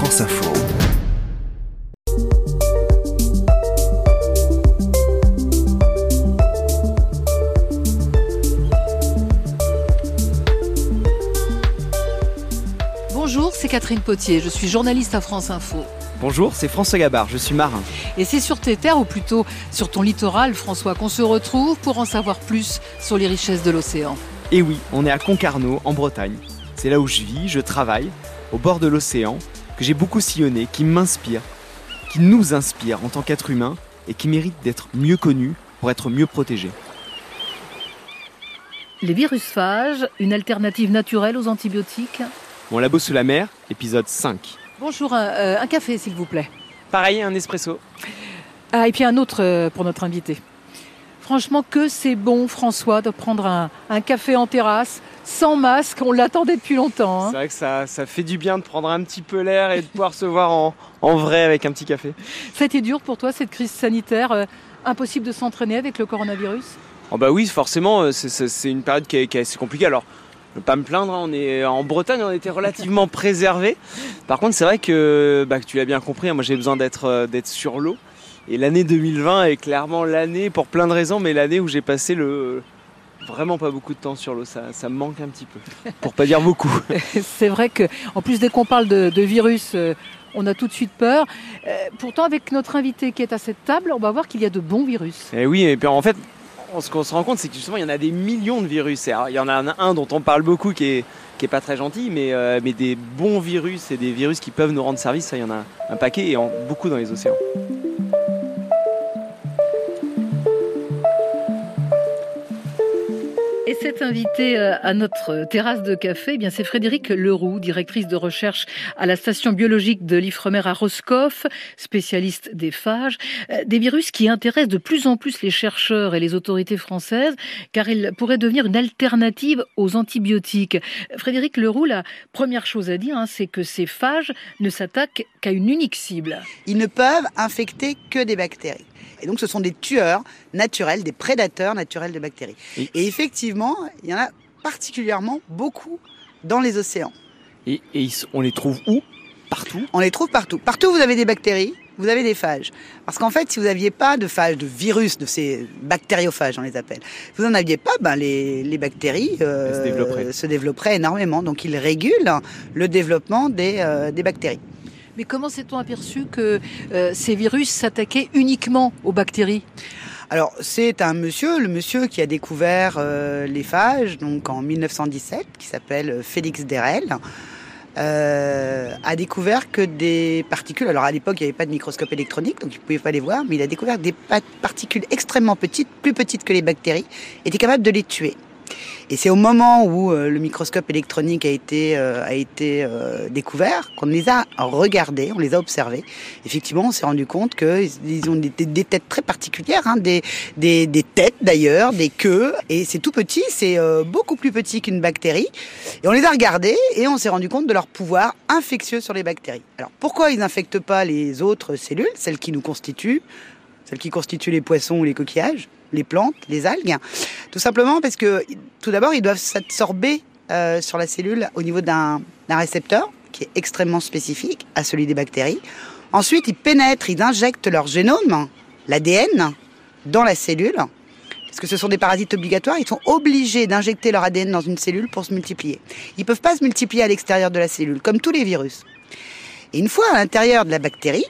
France Info. Bonjour, c'est Catherine Potier, je suis journaliste à France Info. Bonjour, c'est François Gabard, je suis marin. Et c'est sur tes terres, ou plutôt sur ton littoral, François, qu'on se retrouve pour en savoir plus sur les richesses de l'océan. Et oui, on est à Concarneau, en Bretagne. C'est là où je vis, je travaille, au bord de l'océan, que j'ai beaucoup sillonné, qui m'inspire, qui nous inspire en tant qu'être humain et qui mérite d'être mieux connu pour être mieux protégé. Les virus phages, une alternative naturelle aux antibiotiques Mon labo sous la mer, épisode 5. Bonjour, un, euh, un café s'il vous plaît. Pareil, un espresso. Ah, et puis un autre euh, pour notre invité. Franchement, que c'est bon, François, de prendre un, un café en terrasse, sans masque, on l'attendait depuis longtemps. hein. C'est vrai que ça, ça fait du bien de prendre un petit peu l'air et de pouvoir se voir en, en vrai avec un petit café. Ça a été dur pour toi, cette crise sanitaire euh, Impossible de s'entraîner avec le coronavirus? Oh bah oui, forcément, euh, c'est- une période qui est, qui est assez compliquée. Alors, je ne veux pas me plaindre, hein, on est en Bretagne, on était relativement préservés. Par contre, c'est vrai que, bah, que tu l'as bien compris, hein, moi j'ai besoin d'être euh, d'être sur l'eau. Et l'année 2020 est clairement l'année, pour plein de raisons, mais l'année où j'ai passé le vraiment pas beaucoup de temps sur l'eau. Ça, ça me manque un petit peu, pour pas dire beaucoup. C'est vrai que, en plus, dès qu'on parle de, de virus, euh, on a tout de suite peur. Euh, pourtant, avec notre invité qui est à cette table, on va voir qu'il y a de bons virus. Et oui, et puis en fait, on- ce qu'on se rend compte, c'est que justement, il y en a des millions de virus. Et alors, il y en a un, un dont on parle beaucoup qui est, qui est pas très gentil, mais, euh, mais des bons virus et des virus qui peuvent nous rendre service, ça, il y en a un paquet et en, beaucoup dans les océans. Cet invité euh, à notre terrasse de café, eh bien c'est Frédéric Leroux, directrice de recherche à la station biologique de l'Ifremer à Roscoff, spécialiste des phages, Euh, des virus qui intéressent de plus en plus les chercheurs et les autorités françaises, car ils pourraient devenir une alternative aux antibiotiques. Frédéric Leroux, la première chose à dire, hein, c'est que ces phages ne s'attaquent qu'à une unique cible. Ils ne peuvent infecter que des bactéries. Et donc, ce sont des tueurs naturels, des prédateurs naturels de bactéries. Et- Et effectivement, il y en a particulièrement beaucoup dans les océans. Et, on les trouve où? Partout? On les trouve partout. Partout où vous avez des bactéries, vous avez des phages. Parce qu'en fait, si vous n'aviez pas de phages, de virus, de ces bactériophages, on les appelle, si vous n'en aviez pas, ben les, les bactéries euh, Elles se développeraient. se développeraient énormément. Donc, ils régulent le développement des, euh, des bactéries. Mais comment s'est-on aperçu que euh, ces virus s'attaquaient uniquement aux bactéries? Alors, c'est un monsieur, le monsieur qui a découvert euh, les phages, donc en 1917, qui s'appelle Félix Derel, euh, a découvert que des particules, alors à l'époque il n'y avait pas de microscope électronique, donc il ne pouvait pas les voir, mais il a découvert des pa- particules extrêmement petites, plus petites que les bactéries, était capable de les tuer. Et c'est au moment où euh, le microscope électronique a été, euh, a été euh, découvert qu'on les a regardés, on les a observés. Effectivement, on s'est rendu compte qu'ils ont des, des- têtes très particulières, hein, des, des, des têtes d'ailleurs, des queues, et c'est tout petit, c'est beaucoup plus petit qu'une bactérie. Et on les a regardés et on s'est rendu compte de leur pouvoir infectieux sur les bactéries. Alors pourquoi ils n'infectent pas les autres cellules, celles qui nous constituent, celles qui constituent les poissons ou les coquillages, les plantes, les algues Tout simplement parce que tout d'abord ils doivent s'absorber euh, sur la cellule au niveau d'un récepteur qui est extrêmement spécifique à celui des bactéries. Ensuite, ils pénètrent, ils injectent leur génome, l'ADN, dans la cellule. Parce que ce sont des parasites obligatoires, ils sont obligés d'injecter leur ADN dans une cellule pour se multiplier. Ils peuvent pas se multiplier à l'extérieur de la cellule, comme tous les virus. Et une fois à l'intérieur de la bactérie,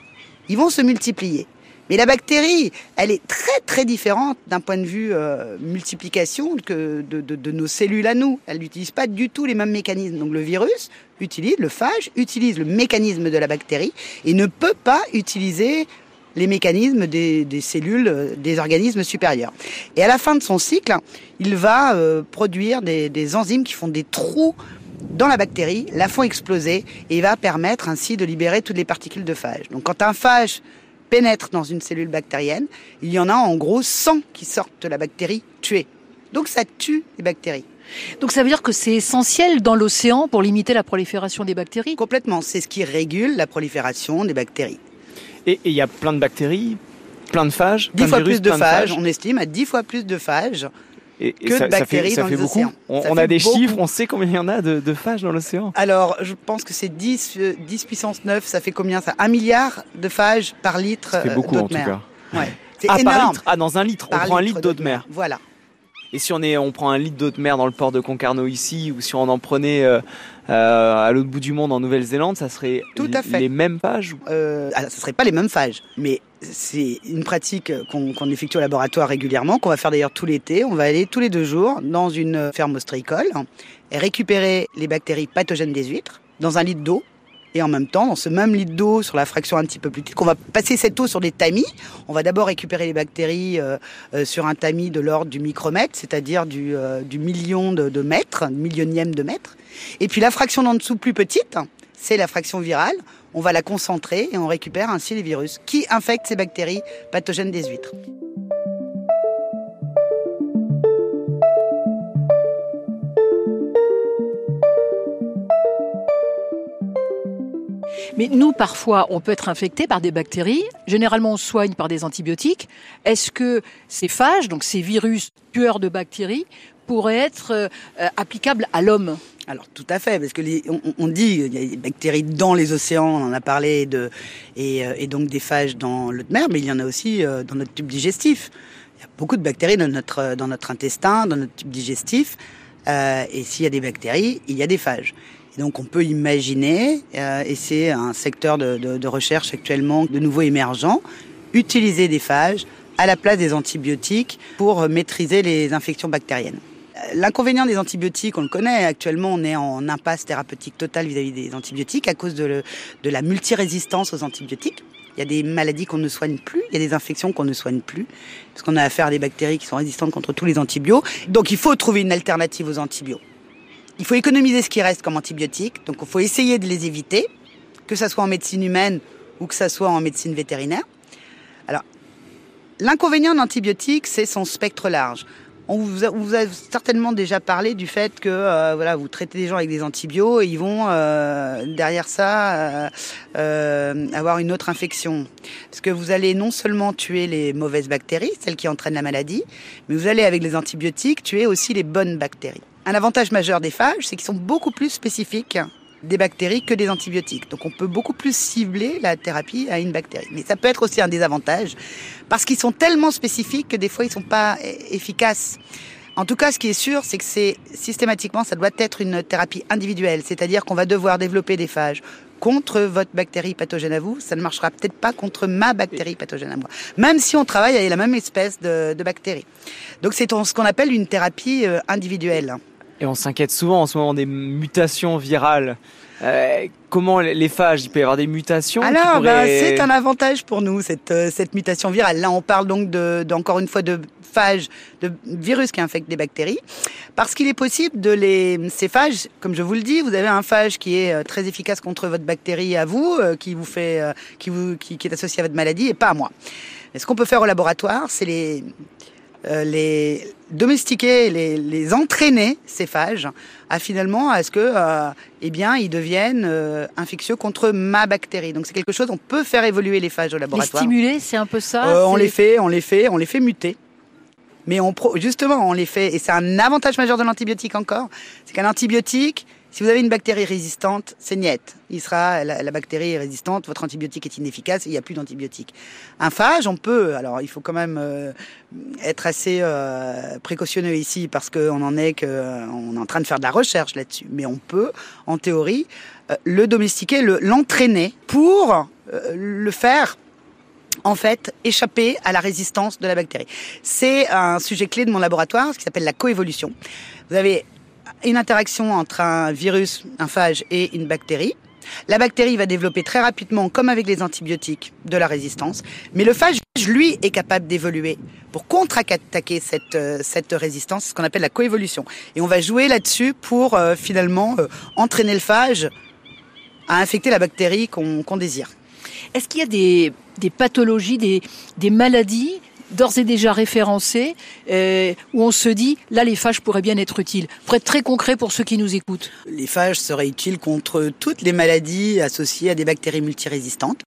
ils vont se multiplier. Mais la bactérie, elle est très très différente d'un point de vue euh, multiplication que de, de- de nos cellules à nous. Elle n'utilise pas du tout les mêmes mécanismes. Donc le virus utilise, le phage utilise le mécanisme de la bactérie et ne peut pas utiliser les mécanismes des, des cellules, euh, des organismes supérieurs. Et à la fin de son cycle, il va euh, produire des, des enzymes qui font des trous dans la bactérie, la font exploser et va permettre ainsi de libérer toutes les particules de phage. Donc quand un phage pénètre dans une cellule bactérienne, il y en a en gros 100 qui sortent de la bactérie tuée. Donc ça tue les bactéries. Donc ça veut dire que c'est essentiel dans l'océan pour limiter la prolifération des bactéries? Complètement, c'est ce qui régule la prolifération des bactéries. Et il y a plein de bactéries, plein de phages, plein 10 fois virus, plus de plein phages, on estime à 10 fois plus de phages et, que ça, de bactéries ça fait, dans beaucoup. On, a des chiffres, on sait combien il y en a de, de phages dans l'océan. Alors, je pense que c'est 10, 10 puissance 9, ça fait combien ça? Un milliard de phages par litre Ça fait beaucoup en tout cas. Ouais. C'est ah, énorme. ah, dans un litre, on prend un litre d'eau de mer. Voilà. Et si on, est, on prend un litre d'eau de mer dans le port de Concarneau ici, ou si on en prenait euh, euh, à l'autre bout du monde en Nouvelle-Zélande, ça serait Tout à fait. les mêmes phages euh, alors, Ce serait pas les mêmes phages, mais c'est une pratique qu'on effectue au laboratoire régulièrement, qu'on va faire d'ailleurs tout l'été. On va aller tous les deux jours dans une ferme ostréicole et récupérer les bactéries pathogènes des huîtres dans un litre d'eau et en même temps, dans ce même litre d'eau, sur la fraction un petit peu plus petite, qu'on va passer cette eau sur des tamis. On va d'abord récupérer les bactéries euh, euh, sur un tamis de l'ordre du micromètre, c'est-à-dire du, euh, million de, de mètres, millionième de mètre. Et puis la fraction d'en dessous plus petite, c'est la fraction virale. On va la concentrer et on récupère ainsi les virus qui infectent ces bactéries pathogènes des huîtres. Mais nous, parfois, on peut être infecté par des bactéries. Généralement, on soigne par des antibiotiques. Est-ce que ces phages, donc ces virus tueurs de bactéries, pourraient être euh, applicables à l'homme? Alors tout à fait, parce que on, dit qu'il y a des bactéries dans les océans, on en a parlé, de, et, euh, donc des phages dans l'eau de mer, mais il y en a aussi euh, dans notre tube digestif. Il y a beaucoup de bactéries dans notre, dans notre intestin, dans notre tube digestif, et s'il y a des bactéries, il y a des phages donc on peut imaginer, euh, et c'est un secteur de, recherche actuellement de nouveau émergent, utiliser des phages à la place des antibiotiques pour maîtriser les infections bactériennes. Euh, l'inconvénient des antibiotiques, on le connaît, actuellement on est en impasse thérapeutique totale vis-à-vis des antibiotiques à cause de, de la multirésistance aux antibiotiques. Il y a des maladies qu'on ne soigne plus, il y a des infections qu'on ne soigne plus, parce qu'on a affaire à des bactéries qui sont résistantes contre tous les antibiotiques. Donc il faut trouver une alternative aux antibiotiques. Il faut économiser ce qui reste comme antibiotiques, donc il faut essayer de les éviter, que ce soit en médecine humaine ou que ce soit en médecine vétérinaire. Alors, l'inconvénient d'antibiotiques, c'est son spectre large. On vous a, certainement déjà parlé du fait que euh, voilà, vous traitez des gens avec des antibiotiques et ils vont euh, derrière ça euh, avoir une autre infection. Parce que vous allez non seulement tuer les mauvaises bactéries, celles qui entraînent la maladie, mais vous allez avec les antibiotiques tuer aussi les bonnes bactéries. Un avantage majeur des phages, c'est qu'ils sont beaucoup plus spécifiques des bactéries que des antibiotiques. Donc on peut beaucoup plus cibler la thérapie à une bactérie. Mais ça peut être aussi un désavantage parce qu'ils sont tellement spécifiques que des fois ils sont pas efficaces. En tout cas, ce qui est sûr, c'est que c'est systématiquement, ça doit être une thérapie individuelle, c'est-à-dire qu'on va devoir développer des phages contre votre bactérie pathogène à vous, ça ne marchera peut-être pas contre ma bactérie pathogène à moi, même si on travaille avec la même espèce de, de. Donc c'est ce qu'on appelle une thérapie euh, individuelle. Et on s'inquiète souvent en ce moment des mutations virales. Euh, comment les phages, il peut y avoir des mutations Alors, bah, c'est un avantage pour nous, cette, euh, cette mutation virale. Là, on parle donc de, encore une fois de phages, de virus qui infectent des bactéries, parce qu'il est possible de les... Ces phages, comme je vous le dis, vous avez un phage qui est euh, très efficace contre votre bactérie à vous, qui vous fait, qui, vous, qui, qui est associé à votre maladie, et pas à moi. Et ce qu'on peut faire au laboratoire, c'est les les domestiquer, les, les, entraîner ces phages à finalement à ce que euh, eh bien ils deviennent euh, infectieux contre ma bactérie. Donc c'est quelque chose on peut faire évoluer les phages au laboratoire. Les stimuler, c'est un peu ça. on les fait, on les fait, on les fait muter. Mais on justement on les fait et c'est un avantage majeur de l'antibiotique encore, c'est qu'un antibiotique si vous avez une bactérie résistante, c'est niet. Il sera, la, bactérie est résistante, votre antibiotique est inefficace, il n'y a plus d'antibiotique. Un phage, on peut, alors il faut quand même euh, être assez euh, précautionneux ici parce qu'on en est que, on est en train de faire de la recherche là-dessus. Mais on peut, en théorie, euh, le domestiquer, l'entraîner pour le faire en fait, échapper à la résistance de la bactérie. C'est un sujet clé de mon laboratoire, ce qui s'appelle la coévolution. Vous avez une interaction entre un virus, un phage et une bactérie. La bactérie va développer très rapidement, comme avec les antibiotiques, de la résistance. Mais le phage, lui, est capable d'évoluer pour contre-attaquer cette, euh, cette résistance, ce qu'on appelle la coévolution. Et on va jouer là-dessus pour euh, finalement euh, entraîner le phage à infecter la bactérie qu'on désire. Est-ce qu'il y a des, des pathologies, des, des maladies d'ores et déjà référencés, euh, où on se dit, là, les phages pourraient bien être utiles. Pour être très concret pour ceux qui nous écoutent. Les phages seraient utiles contre toutes les maladies associées à des bactéries multirésistantes.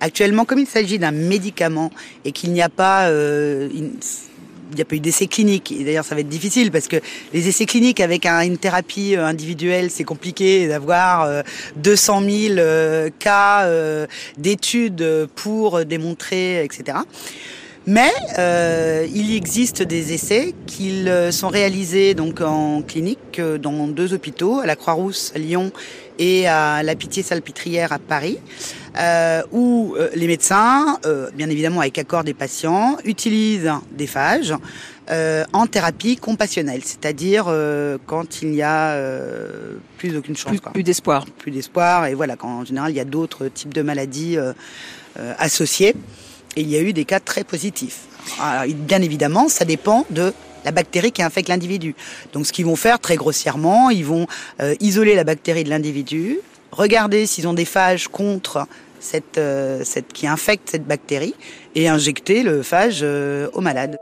Actuellement, comme il s'agit d'un médicament et qu'il n'y a pas euh, il n'y a pas eu d'essais cliniques. Et d'ailleurs, ça va être difficile parce que les essais cliniques avec une thérapie individuelle, c'est compliqué d'avoir 200 000 cas d'études pour démontrer, etc. Mais euh, il existe des essais qui sont réalisés donc en clinique euh, dans deux hôpitaux, à la Croix-Rousse à Lyon et à la Pitié-Salpêtrière à Paris, euh, où euh, les médecins, euh, bien évidemment avec accord des patients, utilisent des phages en thérapie compassionnelle, c'est-à-dire quand il n'y a plus aucune chance. Plus, plus d'espoir. Plus d'espoir, et voilà, quand en général il y a d'autres types de maladies associées. Et il y a eu des cas très positifs. Alors, bien évidemment, ça dépend de la bactérie qui infecte l'individu. Donc ce qu'ils vont faire très grossièrement, ils vont euh, isoler la bactérie de l'individu, regarder s'ils ont des phages contre cette, euh, cette, qui infecte cette bactérie et injecter le phage euh, au malade.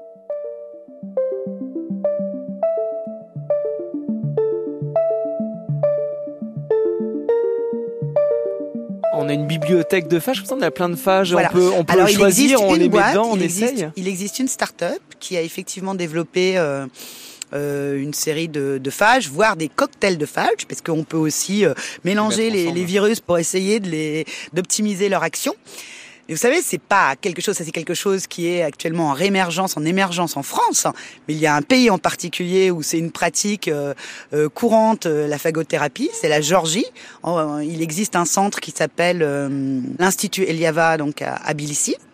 Bibliothèque de phages, comme ça on a plein de phages, on peut, on peut choisir, on les met dedans, on il essaye. Existe, il existe une start-up qui a effectivement développé euh, euh, une série de, de, phages, voire des cocktails de phages, parce qu'on peut aussi euh, mélanger les, les, virus pour essayer de les d'optimiser leur action. Et vous savez, c'est pas quelque chose, ça c'est quelque chose qui est actuellement en réémergence, en émergence en France. Mais il y a un pays en particulier où c'est une pratique euh, euh, courante, euh, la phagothérapie, c'est la Georgie. il existe un centre qui s'appelle l'Institut Eliava, donc à, à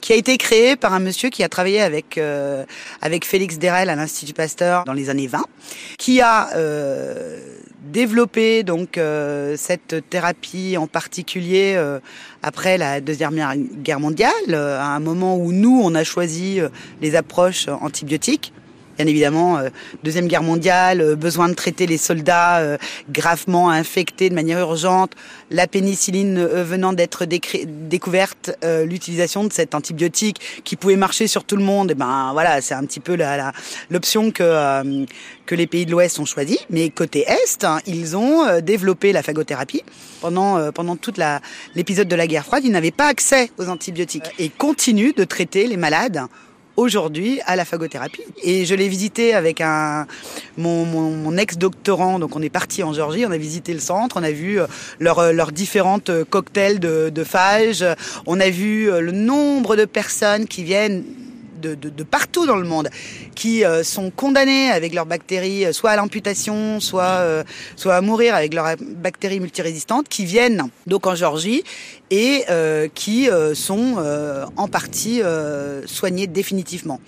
qui a été créé par un monsieur qui a travaillé avec avec Félix Derel à l'Institut Pasteur dans les années 20, qui a développé donc cette thérapie en particulier après la deuxième guerre mondiale, euh, à un moment où nous on a choisi les approches antibiotiques bien évidemment, euh, Deuxième Guerre mondiale, euh, besoin de traiter les soldats euh, gravement infectés de manière urgente, la pénicilline venant d'être découverte, l'utilisation de cet antibiotique qui pouvait marcher sur tout le monde, et ben voilà, c'est un petit peu l'option la, que, que les pays de l'Ouest ont choisi. Mais côté Est, hein, ils ont développé la phagothérapie. Pendant, pendant toute l'épisode de la guerre froide, ils n'avaient pas accès aux antibiotiques et continuent de traiter les malades aujourd'hui à la phagothérapie. Et je l'ai visité avec un mon, ex-doctorant, donc on est parti en Géorgie, on a visité le centre, on a vu euh, leurs euh, leurs différentes euh, cocktails de, de phages, on a vu le nombre de personnes qui viennent de, de, de, partout dans le monde qui euh, sont condamnés avec leurs bactéries, euh, soit à l'amputation, soit, euh, soit à mourir avec leurs bactéries multirésistantes, qui viennent donc en Géorgie et qui sont en partie soignés définitivement.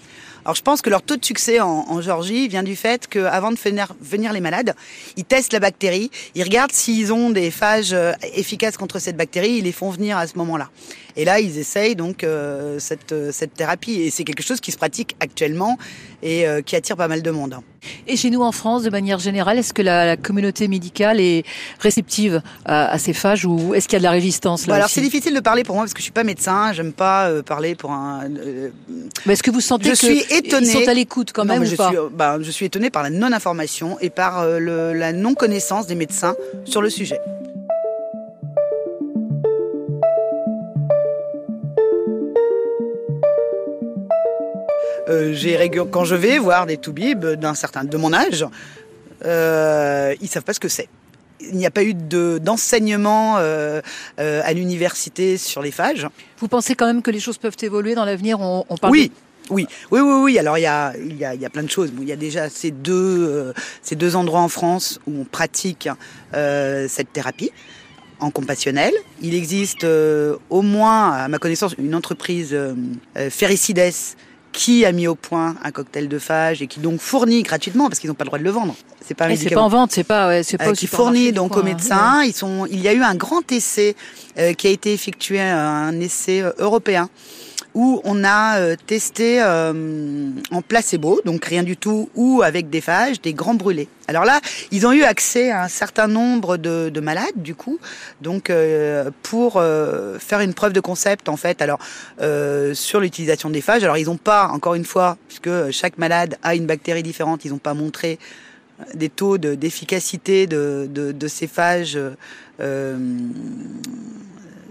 Alors je pense que leur taux de succès en, Géorgie vient du fait qu'avant de venir, venir les malades, ils testent la bactérie, ils regardent s'ils ont des phages efficaces contre cette bactérie, ils les font venir à ce moment-là. Et là, ils essayent donc euh, cette, euh, cette thérapie. Et c'est quelque chose qui se pratique actuellement et qui attire pas mal de monde. Et chez nous en France, de manière générale, est-ce que la, communauté médicale est réceptive à, ces phages ou est-ce qu'il y a de la résistance là Alors c'est difficile de parler pour moi parce que je suis pas médecin, j'aime pas parler pour un. Mais est-ce que vous sentez je suis ils sont à l'écoute quand même je, pas suis, bah, je suis étonnée par la non-information et par euh, le, la non-connaissance des médecins sur le sujet. Euh, quand je vais voir des toubibs d'un certain de mon âge, euh, ils savent pas ce que c'est. Il n'y a pas eu d'enseignement euh, euh, à l'université sur les phages. Vous pensez quand même que les choses peuvent évoluer dans l'avenir on, on parle Oui, oui, oui, oui, oui. Alors il y a, il y a, il y a plein de choses. il y a déjà ces deux, euh, ces deux endroits en France où on pratique euh, cette thérapie en compassionnel. Il existe euh, au moins, à ma connaissance, une entreprise Ferricides qui a mis au point un cocktail de phage et qui donc fournit gratuitement parce qu'ils n'ont pas le droit de le vendre. C'est pas c'est pas en vente, c'est pas ouais, c'est pas qui fournit donc aux médecins. Ils sont, il y a eu un grand essai qui a été effectué, un essai européen où on a euh, testé euh, en placebo, donc rien du tout, ou avec des phages, des grands brûlés. Alors là, ils ont eu accès à un certain nombre de, de malades, du coup, donc euh, pour faire une preuve de concept, en fait, alors sur l'utilisation des phages. Alors ils n'ont pas, encore une fois, puisque chaque malade a une bactérie différente, ils n'ont pas montré des taux d'efficacité de, de, de, ces phages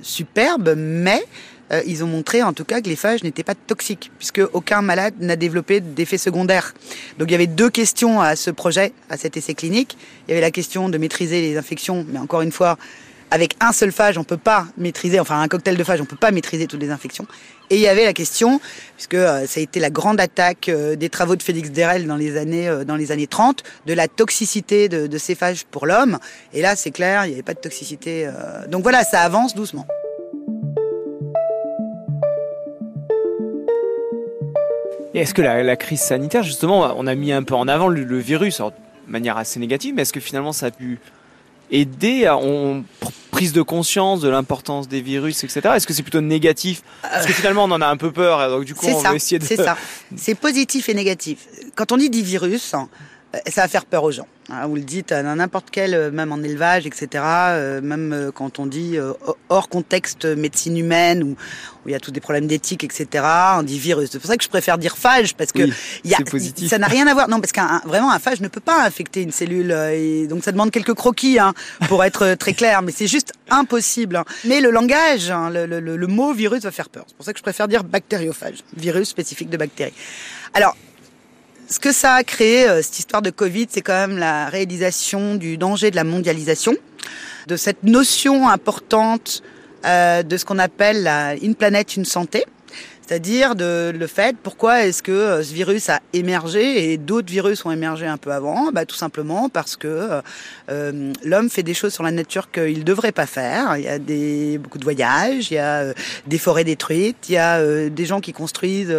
superbes, mais euh, ils ont montré en tout cas que les phages n'étaient pas toxiques, puisque aucun malade n'a développé d'effets secondaires. Donc il y avait deux questions à ce projet, à cet essai clinique. Il y avait la question de maîtriser les infections, mais encore une fois, avec un seul phage, on peut pas maîtriser, enfin un cocktail de phage, on peut pas maîtriser toutes les infections. Et il y avait la question, puisque euh, ça a été la grande attaque euh, des travaux de Félix Derel dans les années euh, dans les années 30, de la toxicité de, de ces phages pour l'homme. Et là, c'est clair, il n'y avait pas de toxicité. Donc voilà, ça avance doucement. Est-ce que la, crise sanitaire, justement, on a mis un peu en avant le, virus, de manière assez négative, mais est-ce que finalement ça a pu aider à on, prise de conscience de l'importance des virus, etc. Est-ce que c'est plutôt négatif? Parce que finalement on en a un peu peur, donc du coup on ça, veut essayer de... C'est ça, c'est positif et négatif. Quand on dit virus, euh, ça va faire peur aux gens. Hein, vous le dites à n'importe quel, euh, même en élevage, etc. Euh, même quand on dit hors contexte médecine humaine où, il y a tous des problèmes d'éthique, etc. On dit virus. C'est pour ça que je préfère dire phage parce que y a, ça n'a rien à voir. Non, parce qu'un vraiment un phage ne peut pas infecter une cellule. Et donc ça demande quelques croquis hein, pour être très clair. Mais c'est juste impossible. Hein. Mais le langage, hein, le, le, le mot virus va faire peur. C'est pour ça que je préfère dire bactériophage, virus spécifique de bactéries. Alors ce que ça a créé, euh, cette histoire de Covid, c'est quand même la réalisation du danger de la mondialisation, de cette notion importante euh, de ce qu'on appelle une planète, une santé. C'est-à-dire de, le fait, pourquoi est-ce que euh, ce virus a émergé et d'autres virus ont émergé un peu avant? Bah, Tout simplement parce que euh, euh l'homme fait des choses sur la nature qu'il ne devrait pas faire. Il y a des, beaucoup de voyages, il y a euh, des forêts détruites, il y a des gens qui construisent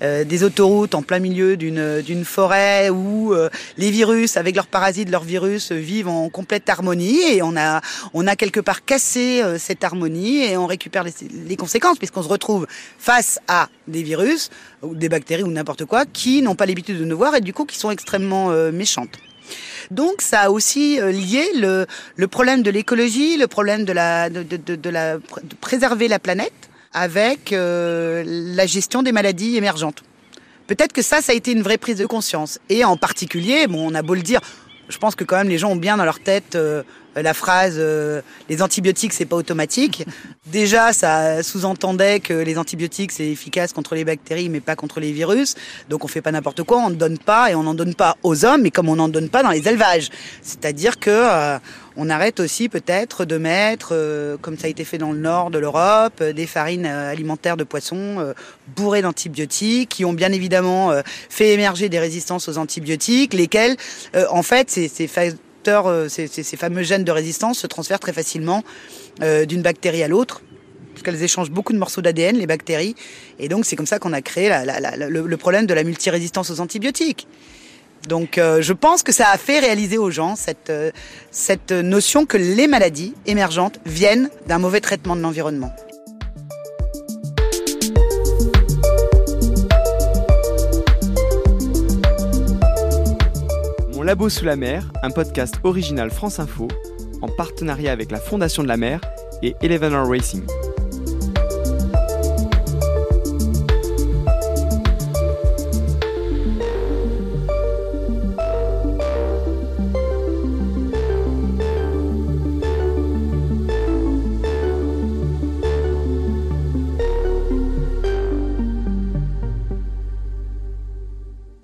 des autoroutes en plein milieu d'une, forêt où les virus, avec leurs parasites, leurs virus, vivent en complète harmonie et on a, on a quelque part cassé cette harmonie et on récupère les, les conséquences puisqu'on se retrouve face à des virus ou des bactéries ou n'importe quoi qui n'ont pas l'habitude de nous voir et du coup qui sont extrêmement euh, méchantes. Donc ça a aussi euh, lié le, problème de l'écologie, le problème de la de, de, de, préserver la planète avec euh, la gestion des maladies émergentes. Peut-être que ça, ça a été une vraie prise de conscience. Et en particulier, bon, on a beau le dire, je pense que quand même les gens ont bien dans leur tête la phrase euh, les antibiotiques c'est pas automatique. Déjà, ça sous-entendait que les antibiotiques c'est efficace contre les bactéries mais pas contre les virus. Donc on fait pas n'importe quoi, on ne donne pas et on n'en donne pas aux hommes, mais comme on n'en donne pas dans les élevages. C'est-à-dire que euh, on arrête aussi peut-être de mettre, comme ça a été fait dans le nord de l'Europe, des farines alimentaires de poissons bourrées d'antibiotiques, qui ont bien évidemment fait émerger des résistances aux antibiotiques, lesquelles, en fait, c'est euh, ces, fameux gènes de résistance se transfèrent très facilement euh, d'une bactérie à l'autre parce qu'elles échangent beaucoup de morceaux d'ADN, les bactéries. Et donc, c'est comme ça qu'on a créé le, problème de la multirésistance aux antibiotiques. Donc, euh, je pense que ça a fait réaliser aux gens cette, cette notion que les maladies émergentes viennent d'un mauvais traitement de l'environnement. Labo sous la mer, un podcast original France Info, en partenariat avec la Fondation de la mer et Eleven Racing.